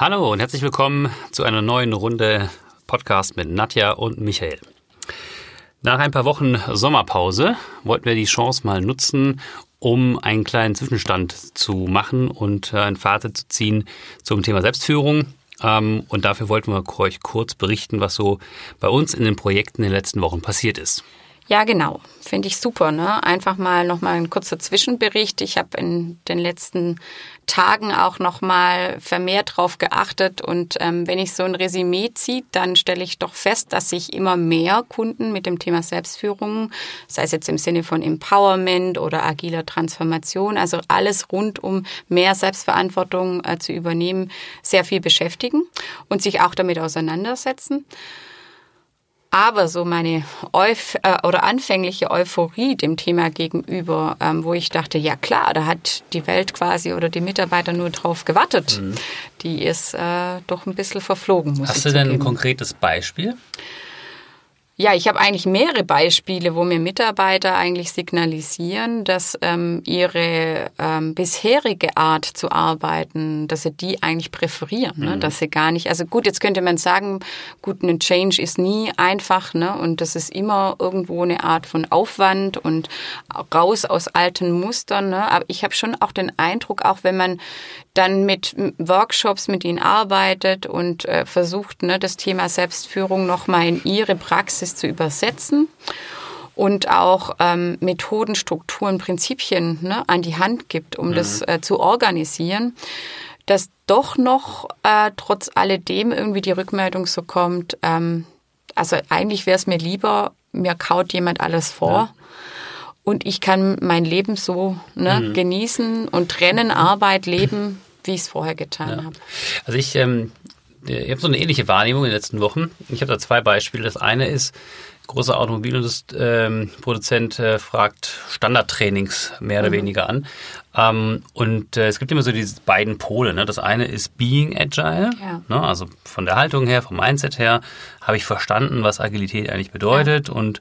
Hallo und herzlich willkommen zu einer neuen Runde Podcast mit Nadja und Michael. Nach ein paar Wochen Sommerpause wollten wir die Chance mal nutzen, um einen kleinen Zwischenstand zu machen und äh, ein Fazit zu ziehen zum Thema Selbstführung. Ähm, und dafür wollten wir euch kurz berichten, was so bei uns in den Projekten in den letzten Wochen passiert ist. Ja, genau. Finde ich super. Ne? Einfach mal nochmal ein kurzer Zwischenbericht. Ich habe in den letzten Tagen auch nochmal vermehrt drauf geachtet. Und ähm, wenn ich so ein Resümee ziehe, dann stelle ich doch fest, dass sich immer mehr Kunden mit dem Thema Selbstführung, sei es jetzt im Sinne von Empowerment oder agiler Transformation, also alles rund um mehr Selbstverantwortung äh, zu übernehmen, sehr viel beschäftigen und sich auch damit auseinandersetzen. Aber so meine Euph äh, oder anfängliche Euphorie dem Thema gegenüber, ähm, wo ich dachte, ja klar, da hat die Welt quasi oder die Mitarbeiter nur drauf gewartet, mhm. die ist äh, doch ein bisschen verflogen. Muss Hast du denn ein konkretes Beispiel? Ja, ich habe eigentlich mehrere Beispiele, wo mir Mitarbeiter eigentlich signalisieren, dass ähm, ihre ähm, bisherige Art zu arbeiten, dass sie die eigentlich präferieren, ne? Mhm. dass sie gar nicht, also gut, jetzt könnte man sagen, gut, ein Change ist nie einfach, ne? Und das ist immer irgendwo eine Art von Aufwand und raus aus alten Mustern, ne? Aber ich habe schon auch den Eindruck, auch wenn man dann mit Workshops mit ihnen arbeitet und äh, versucht, ne, das Thema Selbstführung nochmal in ihre Praxis zu übersetzen und auch ähm, Methoden, Strukturen, Prinzipien ne, an die Hand gibt, um mhm. das äh, zu organisieren, dass doch noch äh, trotz alledem irgendwie die Rückmeldung so kommt, ähm, also eigentlich wäre es mir lieber, mir kaut jemand alles vor. Ja. Und ich kann mein Leben so ne, mhm. genießen und trennen Arbeit, Leben, wie ich es vorher getan ja. habe. Also ich, ähm, ich habe so eine ähnliche Wahrnehmung in den letzten Wochen. Ich habe da zwei Beispiele. Das eine ist, großer Automobilproduzent ähm, äh, fragt Standardtrainings mehr oder mhm. weniger an. Ähm, und äh, es gibt immer so diese beiden Pole. Ne? Das eine ist Being Agile, ja. ne? also von der Haltung her, vom Mindset her, habe ich verstanden, was Agilität eigentlich bedeutet ja. und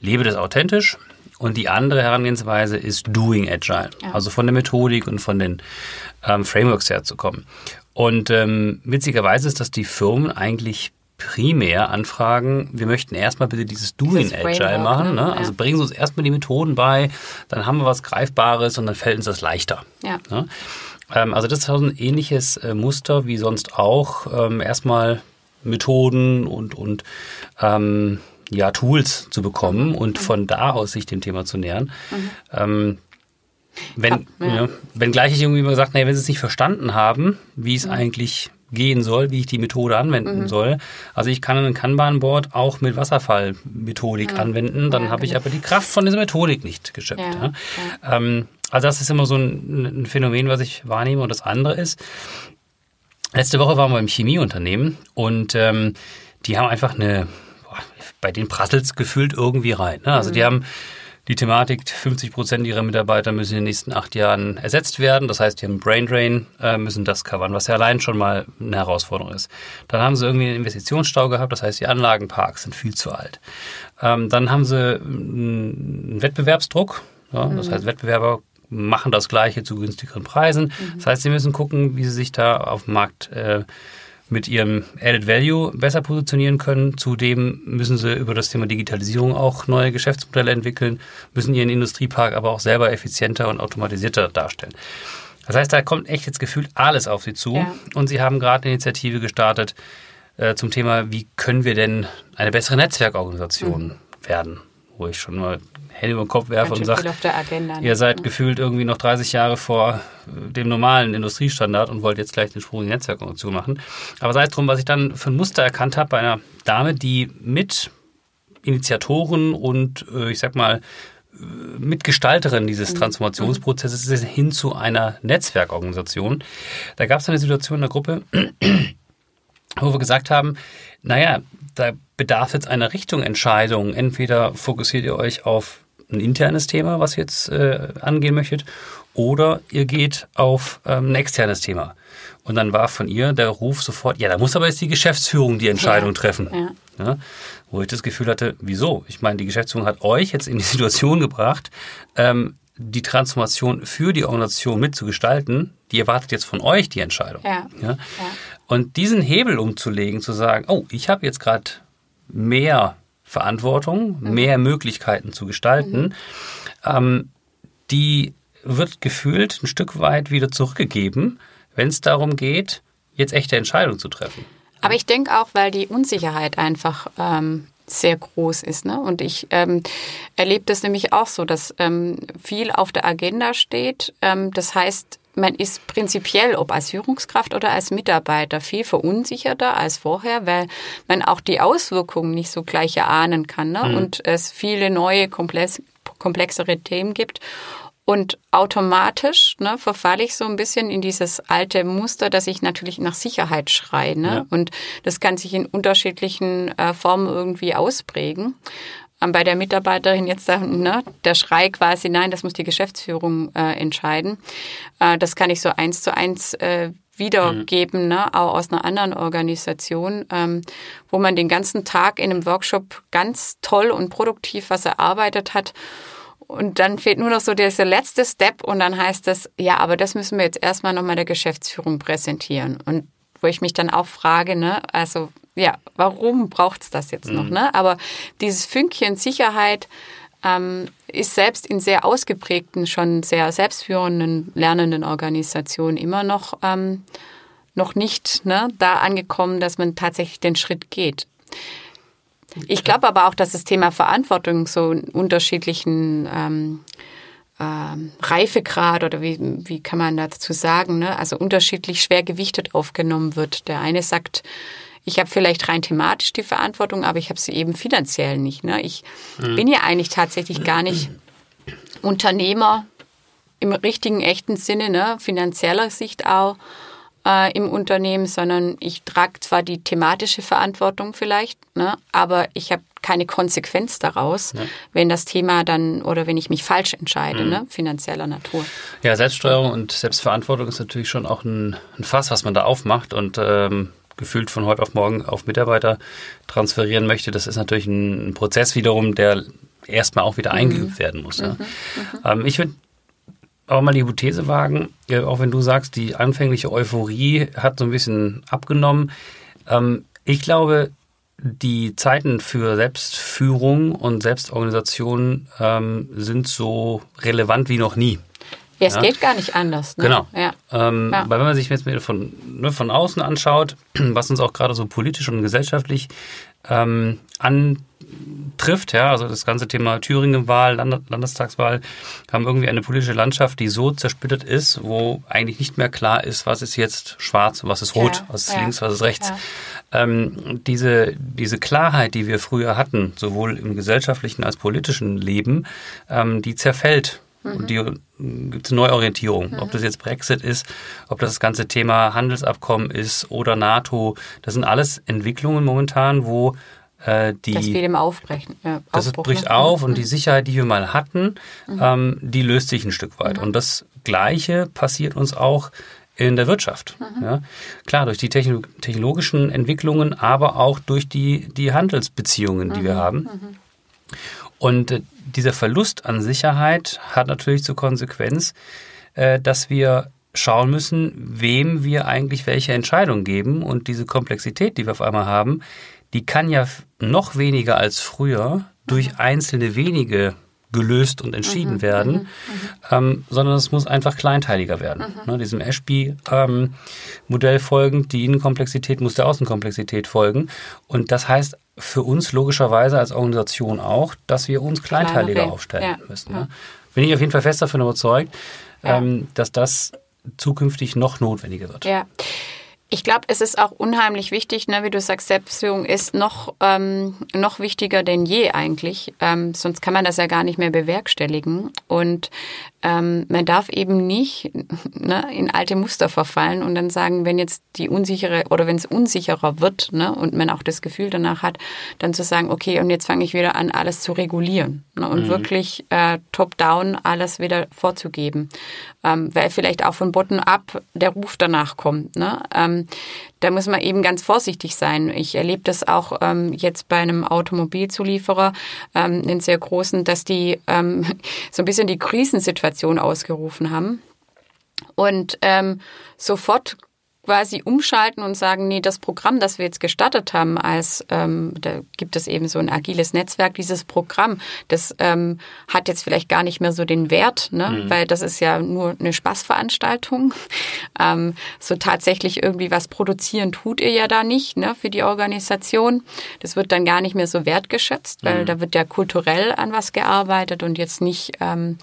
lebe das authentisch. Und die andere Herangehensweise ist Doing Agile, ja. also von der Methodik und von den ähm, Frameworks herzukommen. Und ähm, witzigerweise ist, dass die Firmen eigentlich primär anfragen, wir möchten erstmal bitte dieses Doing Agile machen. Ne? ne? Also bringen Sie uns erstmal die Methoden bei, dann haben wir was Greifbares und dann fällt uns das leichter. Ja. Ne? Ähm, also das ist also ein ähnliches äh, Muster wie sonst auch. Ähm, erstmal Methoden und, und ähm, ja, Tools zu bekommen und mhm. von da aus sich dem Thema zu nähern. Mhm. Ähm, wenn, ja. Ja, wenn gleich ich irgendwie immer gesagt, naja, wenn sie es nicht verstanden haben, wie es mhm. eigentlich gehen soll, wie ich die Methode anwenden mhm. soll. Also ich kann ein Kanban-Board auch mit Wasserfallmethodik anwenden, dann ja, habe ich genau. aber die Kraft von dieser Methodik nicht geschöpft. Ähm, also das ist immer so ein, ein, Phänomen, was ich wahrnehme. Und das andere ist, letzte Woche waren wir im Chemieunternehmen und ähm, die haben einfach eine bei denen prasselt es gefühlt irgendwie rein. Ne? Also mhm. die haben die Thematik, 50 Prozent ihrer Mitarbeiter müssen in den nächsten acht Jahren ersetzt werden. Das heißt, die haben Brain Drain, äh, müssen das covern, was ja allein schon mal eine Herausforderung ist. Dann haben sie irgendwie einen Investitionsstau gehabt, das heißt, die Anlagenparks sind viel zu alt. Ähm, dann haben sie einen Wettbewerbsdruck, ja, mhm. das heißt, Wettbewerber machen das Gleiche zu günstigeren Preisen. Mhm. Das heißt, sie müssen gucken, wie sie sich da auf dem Markt äh, mit ihrem Added Value besser positionieren können. Zudem müssen sie über das Thema Digitalisierung auch neue Geschäftsmodelle entwickeln, müssen ihren Industriepark aber auch selber effizienter und automatisierter darstellen. Das heißt, da kommt echt jetzt gefühlt alles auf sie zu. Ja. Und sie haben gerade eine Initiative gestartet äh, zum Thema, wie können wir denn eine bessere Netzwerkorganisation mhm. werden? Wo ich schon mal Hände über den Kopf werfe und sage, ne? ihr seid gefühlt irgendwie noch 30 Jahre vor äh, dem normalen Industriestandard und wollt jetzt gleich den Sprung in die Netzwerkfunktion machen. Aber sei es drum, was ich dann für ein Muster erkannt habe bei einer Dame, die mit Initiatoren und äh, ich sag mal äh, Mitgestalterin dieses mhm. Transformationsprozesses ist hin zu einer Netzwerkorganisation. Da gab es eine Situation in der Gruppe, wo wir gesagt haben, naja, da bedarf jetzt einer Richtungentscheidung. Entweder fokussiert ihr euch auf ein internes Thema, was ihr jetzt äh, angehen möchtet, oder ihr geht auf ähm, ein externes Thema. Und dann war von ihr der Ruf sofort, ja, da muss aber jetzt die Geschäftsführung die Entscheidung ja. treffen. Ja. Ja, wo ich das Gefühl hatte, wieso? Ich meine, die Geschäftsführung hat euch jetzt in die Situation gebracht, ähm, die Transformation für die Organisation mitzugestalten. Die erwartet jetzt von euch die Entscheidung. Ja. Und diesen Hebel umzulegen, zu sagen, oh, ich habe jetzt gerade mehr Verantwortung, mhm. mehr Möglichkeiten zu gestalten, mhm. ähm, die wird gefühlt ein Stück weit wieder zurückgegeben, wenn es darum geht, jetzt echte Entscheidungen zu treffen. Aber ich denke auch, weil die Unsicherheit einfach ähm, sehr groß ist. Ne? Und ich ähm, erlebe das nämlich auch so, dass ähm, viel auf der Agenda steht. Ähm, das heißt, man ist prinzipiell, ob als Führungskraft oder als Mitarbeiter, viel verunsicherter als vorher, weil man auch die Auswirkungen nicht so gleich erahnen kann ne? Mhm. und es viele neue, komplex, komplexere Themen gibt. Und automatisch ne, verfalle ich so ein bisschen in dieses alte Muster, dass ich natürlich nach Sicherheit schreie. Ne? Ja. Und das kann sich in unterschiedlichen äh, Formen irgendwie ausprägen. Ähm, bei der Mitarbeiterin jetzt ne, der Schrei quasi, nein, das muss die Geschäftsführung äh, entscheiden. Äh, das kann ich so eins zu eins äh, wiedergeben, mhm. ne, auch aus einer anderen Organisation, ähm, wo man den ganzen Tag in einem Workshop ganz toll und produktiv was erarbeitet hat und dann fehlt nur noch so dieser letzte Step und dann heißt es, ja, aber das müssen wir jetzt erstmal nochmal der Geschäftsführung präsentieren. Und wo ich mich dann auch frage, ne, also ja, warum braucht's das jetzt mhm. noch? Ne? Aber dieses Fünkchen Sicherheit ähm, ist selbst in sehr ausgeprägten, schon sehr selbstführenden, lernenden Organisationen immer noch, ähm, noch nicht ne, da angekommen, dass man tatsächlich den Schritt geht. Ich glaube aber auch, dass das Thema Verantwortung so in unterschiedlichen ähm, ähm, Reifegrad oder wie, wie kann man dazu sagen, ne? also unterschiedlich schwer gewichtet aufgenommen wird. Der eine sagt, ich habe vielleicht rein thematisch die Verantwortung, aber ich habe sie eben finanziell nicht. Ne? Ich mhm. bin ja eigentlich tatsächlich gar nicht Unternehmer im richtigen, echten Sinne, ne? finanzieller Sicht auch äh, im Unternehmen, sondern ich trage zwar die thematische Verantwortung vielleicht, ne, aber ich habe keine Konsequenz daraus, ja. wenn das Thema dann oder wenn ich mich falsch entscheide, mhm. ne, finanzieller Natur. Ja, Selbststeuerung und Selbstverantwortung ist natürlich schon auch ein, ein Fass, was man da aufmacht und ähm, gefühlt von heute auf morgen auf Mitarbeiter transferieren möchte. Das ist natürlich ein, ein Prozess wiederum, der erstmal auch wieder mhm. eingeübt werden muss. Ja. Mhm. Ähm, ich würde aber mal die Hypothese wagen, auch wenn du sagst, die anfängliche Euphorie hat so ein bisschen abgenommen. Ähm, ich glaube, die Zeiten für Selbstführung und Selbstorganisation ähm, sind so relevant wie noch nie. Ja, es ja. geht gar nicht anders. Ne? Genau. Ja. Ähm, ja. Weil wenn man sich jetzt von, ne, von außen anschaut, was uns auch gerade so politisch und gesellschaftlich ähm, an trifft, ja, also das ganze Thema Thüringen-Wahl, Land Landestagswahl, haben irgendwie eine politische Landschaft, die so zersplittert ist, wo eigentlich nicht mehr klar ist, was ist jetzt schwarz, was ist rot, ja, was ist ja, links, was ist rechts. Ja. Ähm, diese, diese Klarheit, die wir früher hatten, sowohl im gesellschaftlichen als politischen Leben, ähm, die zerfällt. Mhm. Und die gibt es Neuorientierung. Mhm. Ob das jetzt Brexit ist, ob das das ganze Thema Handelsabkommen ist oder NATO, das sind alles Entwicklungen momentan, wo äh, die, das will im Aufbrechen. Ja, das Aufbruch, bricht ne? auf und die mhm. Sicherheit, die wir mal hatten, mhm. ähm, die löst sich ein Stück weit. Mhm. Und das Gleiche passiert uns auch in der Wirtschaft. Mhm. Ja, klar, durch die technologischen Entwicklungen, aber auch durch die, die Handelsbeziehungen, die wir mhm. haben. Mhm. Und äh, dieser Verlust an Sicherheit hat natürlich zur Konsequenz, äh, dass wir schauen müssen, wem wir eigentlich welche Entscheidung geben und diese Komplexität, die wir auf einmal haben, die kann ja noch weniger als früher durch mhm. einzelne wenige gelöst und entschieden mhm, werden, mhm, mhm, ähm, sondern es muss einfach kleinteiliger werden. Mhm. Ne, diesem Ashby-Modell ähm, folgend, die Innenkomplexität muss der Außenkomplexität folgen. Und das heißt für uns logischerweise als Organisation auch, dass wir uns kleinteiliger Kleine, aufstellen ja, müssen. Ne? Bin ich auf jeden Fall fest davon überzeugt, ähm, dass das zukünftig noch notwendiger wird. Ja. Ich glaube, es ist auch unheimlich wichtig, ne, wie du sagst, Selbstführung ist noch, ähm, noch wichtiger denn je eigentlich. Ähm, sonst kann man das ja gar nicht mehr bewerkstelligen. Und ähm, man darf eben nicht ne, in alte Muster verfallen und dann sagen, wenn jetzt die unsichere oder wenn es unsicherer wird ne, und man auch das Gefühl danach hat, dann zu sagen, okay, und jetzt fange ich wieder an, alles zu regulieren ne, und mhm. wirklich äh, top-down alles wieder vorzugeben. Ähm, weil vielleicht auch von bottom-up der Ruf danach kommt. Ne? Ähm, da muss man eben ganz vorsichtig sein. Ich erlebe das auch ähm, jetzt bei einem Automobilzulieferer, ähm, einen sehr großen, dass die ähm, so ein bisschen die Krisensituation ausgerufen haben und ähm, sofort quasi umschalten und sagen, nee, das Programm, das wir jetzt gestartet haben, als ähm, da gibt es eben so ein agiles Netzwerk, dieses Programm, das ähm, hat jetzt vielleicht gar nicht mehr so den Wert, ne? Mhm. weil das ist ja nur eine Spaßveranstaltung. Ähm, so tatsächlich irgendwie was produzieren tut ihr ja da nicht ne, für die Organisation. Das wird dann gar nicht mehr so wertgeschätzt, weil mhm. da wird ja kulturell an was gearbeitet und jetzt nicht ähm,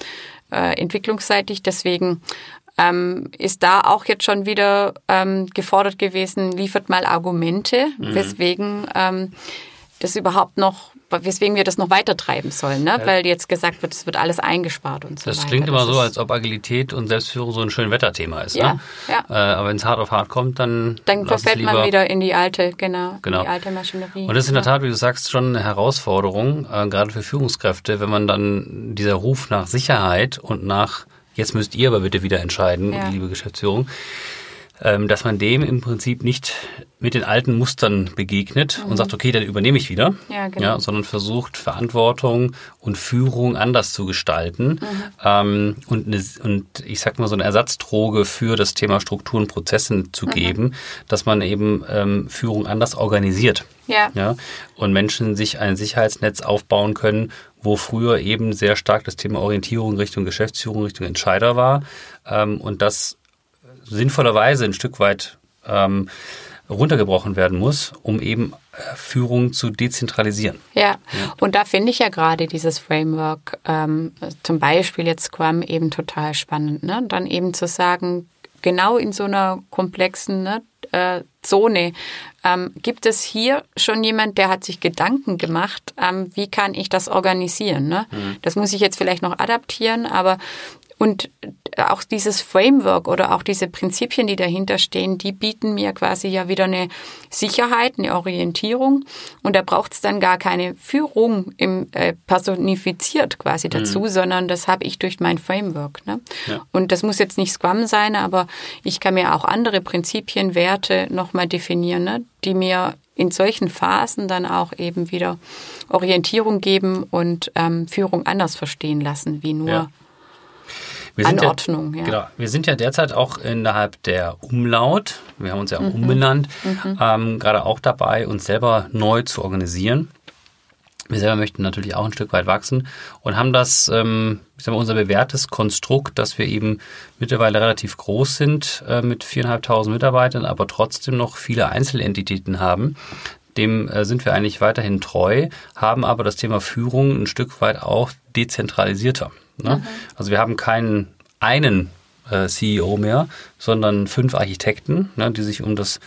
äh, entwicklungsseitig. Deswegen ähm, ist da auch jetzt schon wieder ähm, gefordert gewesen, liefert mal Argumente, mhm. weswegen ähm, das überhaupt noch, weswegen wir das noch weiter treiben sollen, ne? Ja. weil jetzt gesagt wird, es wird alles eingespart und so das weiter. Klingt immer so, als ob Agilität und Selbstführung so ein schön Wetterthema ist. Ja, ne? ja. Äh, aber wenn es hart auf hart kommt, dann dann verfällt man wieder in die alte, genau, genau. die alte Maschinerie. Und das ist in der Tat, wie du sagst, schon eine Herausforderung, äh, gerade für Führungskräfte, wenn man dann dieser Ruf nach Sicherheit und nach jetzt müsst ihr aber bitte wieder entscheiden, ja. liebe Geschäftsführung, dass man dem im Prinzip nicht mit den alten Mustern begegnet mhm. und sagt, okay, dann übernehme ich wieder, ja, genau. ja, sondern versucht Verantwortung und Führung anders zu gestalten mhm. ähm, und, eine, und ich sag mal so eine Ersatzdroge für das Thema Strukturen und Prozesse zu mhm. geben, dass man eben ähm, Führung anders organisiert. Ja. ja. Und Menschen sich ein Sicherheitsnetz aufbauen können, wo früher eben sehr stark das Thema Orientierung Richtung Geschäftsführung, Richtung Entscheider war ähm, und das sinnvollerweise ein Stück weit ähm, runtergebrochen werden muss, um eben äh, Führung zu dezentralisieren. Ja, ja. und da finde ich ja gerade dieses Framework, ähm, zum Beispiel jetzt Scrum, eben total spannend. Ne? Dann eben zu sagen, genau in so einer komplexen ne, äh, Zone. Ähm, gibt es hier schon jemand, der hat sich Gedanken gemacht, ähm, wie kann ich das organisieren? Ne? Mhm. Das muss ich jetzt vielleicht noch adaptieren, aber und auch dieses Framework oder auch diese Prinzipien, die dahinter stehen, die bieten mir quasi ja wieder eine Sicherheit, eine Orientierung. Und da braucht es dann gar keine Führung im, äh, personifiziert quasi dazu, mhm. sondern das habe ich durch mein Framework. Ne? Ja. Und das muss jetzt nicht Scrum sein, aber ich kann mir auch andere Prinzipien, Werte nochmal definieren, ne? die mir in solchen Phasen dann auch eben wieder Orientierung geben und ähm, Führung anders verstehen lassen, wie nur ja wir Anordnung. Ja, ja, Genau. Wir sind ja derzeit auch innerhalb der Umlaut, wir haben uns ja auch mhm. umbenannt, mhm. Ähm, gerade auch dabei, uns selber neu zu organisieren. Wir selber möchten natürlich auch ein Stück weit wachsen und haben das, ähm, ich sag mal, unser bewährtes Konstrukt, dass wir eben mittlerweile relativ groß sind äh, mit viereinhalbtausend Mitarbeitern, aber trotzdem noch viele Einzelentitäten haben. Dem äh, sind wir eigentlich weiterhin treu, haben aber das Thema Führung ein Stück weit auch dezentralisierter. Ne? Mhm. Also wir haben keinen einen äh, CEO mehr, sondern fünf Architekten, ne, die sich um das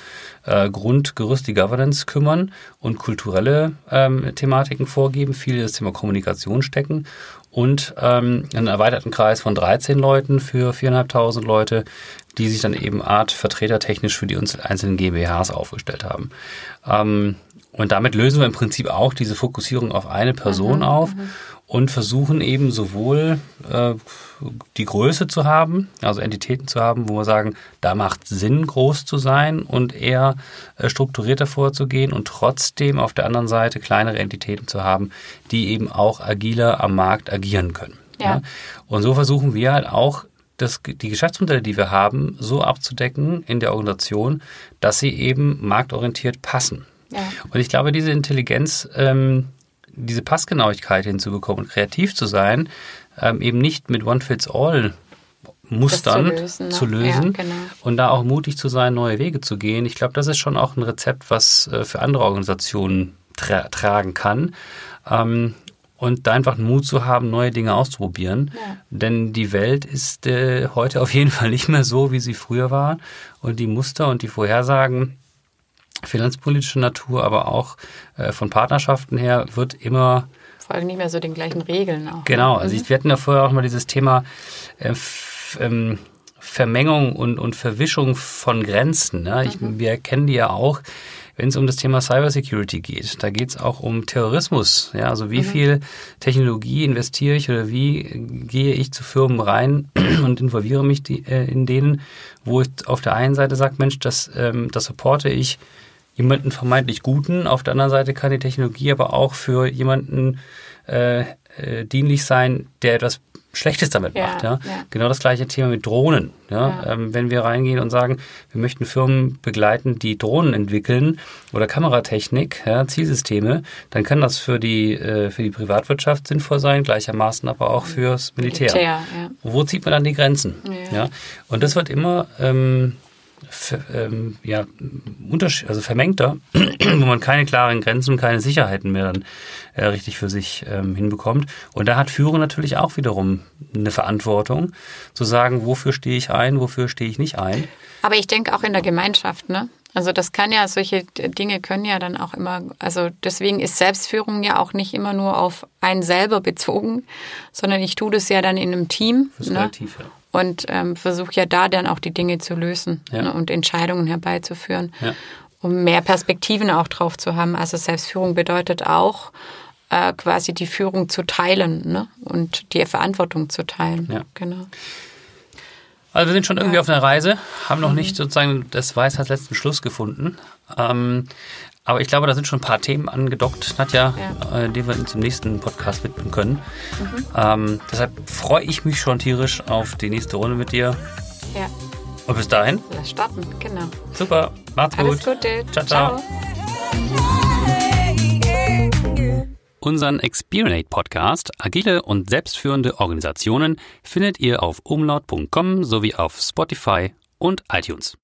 äh, Grundgerüst, die Governance kümmern und kulturelle ähm, Thematiken vorgeben, viel das Thema Kommunikation stecken und ähm, einen erweiterten Kreis von 13 Leuten für 4.500 Leute, die sich dann eben Art vertretertechnisch für die einzelnen GmbHs aufgestellt haben. Ähm, und damit lösen wir im Prinzip auch diese Fokussierung auf eine Person mhm, auf mhm und versuchen eben sowohl äh, die Größe zu haben, also Entitäten zu haben, wo wir sagen, da macht Sinn, groß zu sein und eher äh, strukturierter vorzugehen und trotzdem auf der anderen Seite kleinere Entitäten zu haben, die eben auch agiler am Markt agieren können. Ja. ja? Und so versuchen wir halt auch das, die Geschäftsmodelle, die wir haben, so abzudecken in der Organisation, dass sie eben marktorientiert passen. Ja. Und ich glaube, diese Intelligenz ähm, diese Passgenauigkeit hinzubekommen und kreativ zu sein, ähm, eben nicht mit One-Fits-All Mustern zu lösen, zu lösen ja, genau. und da auch mutig zu sein, neue Wege zu gehen. Ich glaube, das ist schon auch ein Rezept, was äh, für andere Organisationen tra tragen kann. Ähm, und da einfach Mut zu haben, neue Dinge auszuprobieren. Ja. Denn die Welt ist äh, heute auf jeden Fall nicht mehr so, wie sie früher war. Und die Muster und die Vorhersagen finanzpolitische Natur, aber auch äh, von Partnerschaften her wird immer folgen nicht mehr so den gleichen Regeln auch. Genau, also mhm. wir hatten ja vorher auch mal dieses Thema äh, ähm, Vermengung und, und Verwischung von Grenzen. Ne? Ich, mhm. Wir kennen die ja auch, wenn es um das Thema Cybersecurity geht. Da geht es auch um Terrorismus. Ja? Also wie mhm. viel Technologie investiere ich oder wie gehe ich zu Firmen rein und involviere mich die, äh, in denen, wo ich auf der einen Seite sage, Mensch, das, ähm, das supporte ich jemanden vermeintlich Guten. Auf der anderen Seite kann die Technologie aber auch für jemanden äh, äh, dienlich sein, der etwas Schlechtes damit Ja, macht. Ja? ja. Genau das gleiche Thema mit Drohnen. Ja? Ja. Ähm, wenn wir reingehen und sagen, wir möchten Firmen begleiten, die Drohnen entwickeln oder Kameratechnik, Zielsysteme, dann kann das für die, äh, für die Privatwirtschaft sinnvoll sein, gleichermaßen aber auch fürs Militär. Militär. Wo zieht man dann die Grenzen? Ja. Und das wird immer ähm, ähm, ja, also vermengter, wo man keine klaren Grenzen und keine Sicherheiten mehr dann äh, richtig für sich ähm, hinbekommt. Und da hat Führung natürlich auch wiederum eine Verantwortung, zu sagen, wofür stehe ich ein, wofür stehe ich nicht ein. Aber ich denke auch in der Gemeinschaft, ne? Also das kann ja, solche Dinge können ja dann auch immer, also deswegen ist Selbstführung ja auch nicht immer nur auf einen selber bezogen, sondern ich tue das ja dann in einem Team. Das ist ne? relativ, ja. Und ähm, versuche ja da dann auch die Dinge zu lösen Ja. ne? und Entscheidungen herbeizuführen, Ja. um mehr Perspektiven auch drauf zu haben. Also Selbstführung bedeutet auch, äh, quasi die Führung zu teilen ne? und die Verantwortung zu teilen. Ja. Genau. Also wir sind schon irgendwie Ja. auf einer Reise, haben Mhm. noch nicht sozusagen das Weisheit letzten Schluss gefunden. Ähm, aber ich glaube, da sind schon ein paar Themen angedockt, Nadja, Ja. äh, die wir uns im nächsten Podcast widmen können. Mhm. Ähm, deshalb freue ich mich schon tierisch auf die nächste Runde mit dir. Ja, Und bis dahin, lass starten, genau. super, macht's Alles gut. Gute. Ciao, ciao. ciao. Unseren Experience Podcast Agile und selbstführende Organisationen findet ihr auf umlaut.com sowie auf Spotify und iTunes.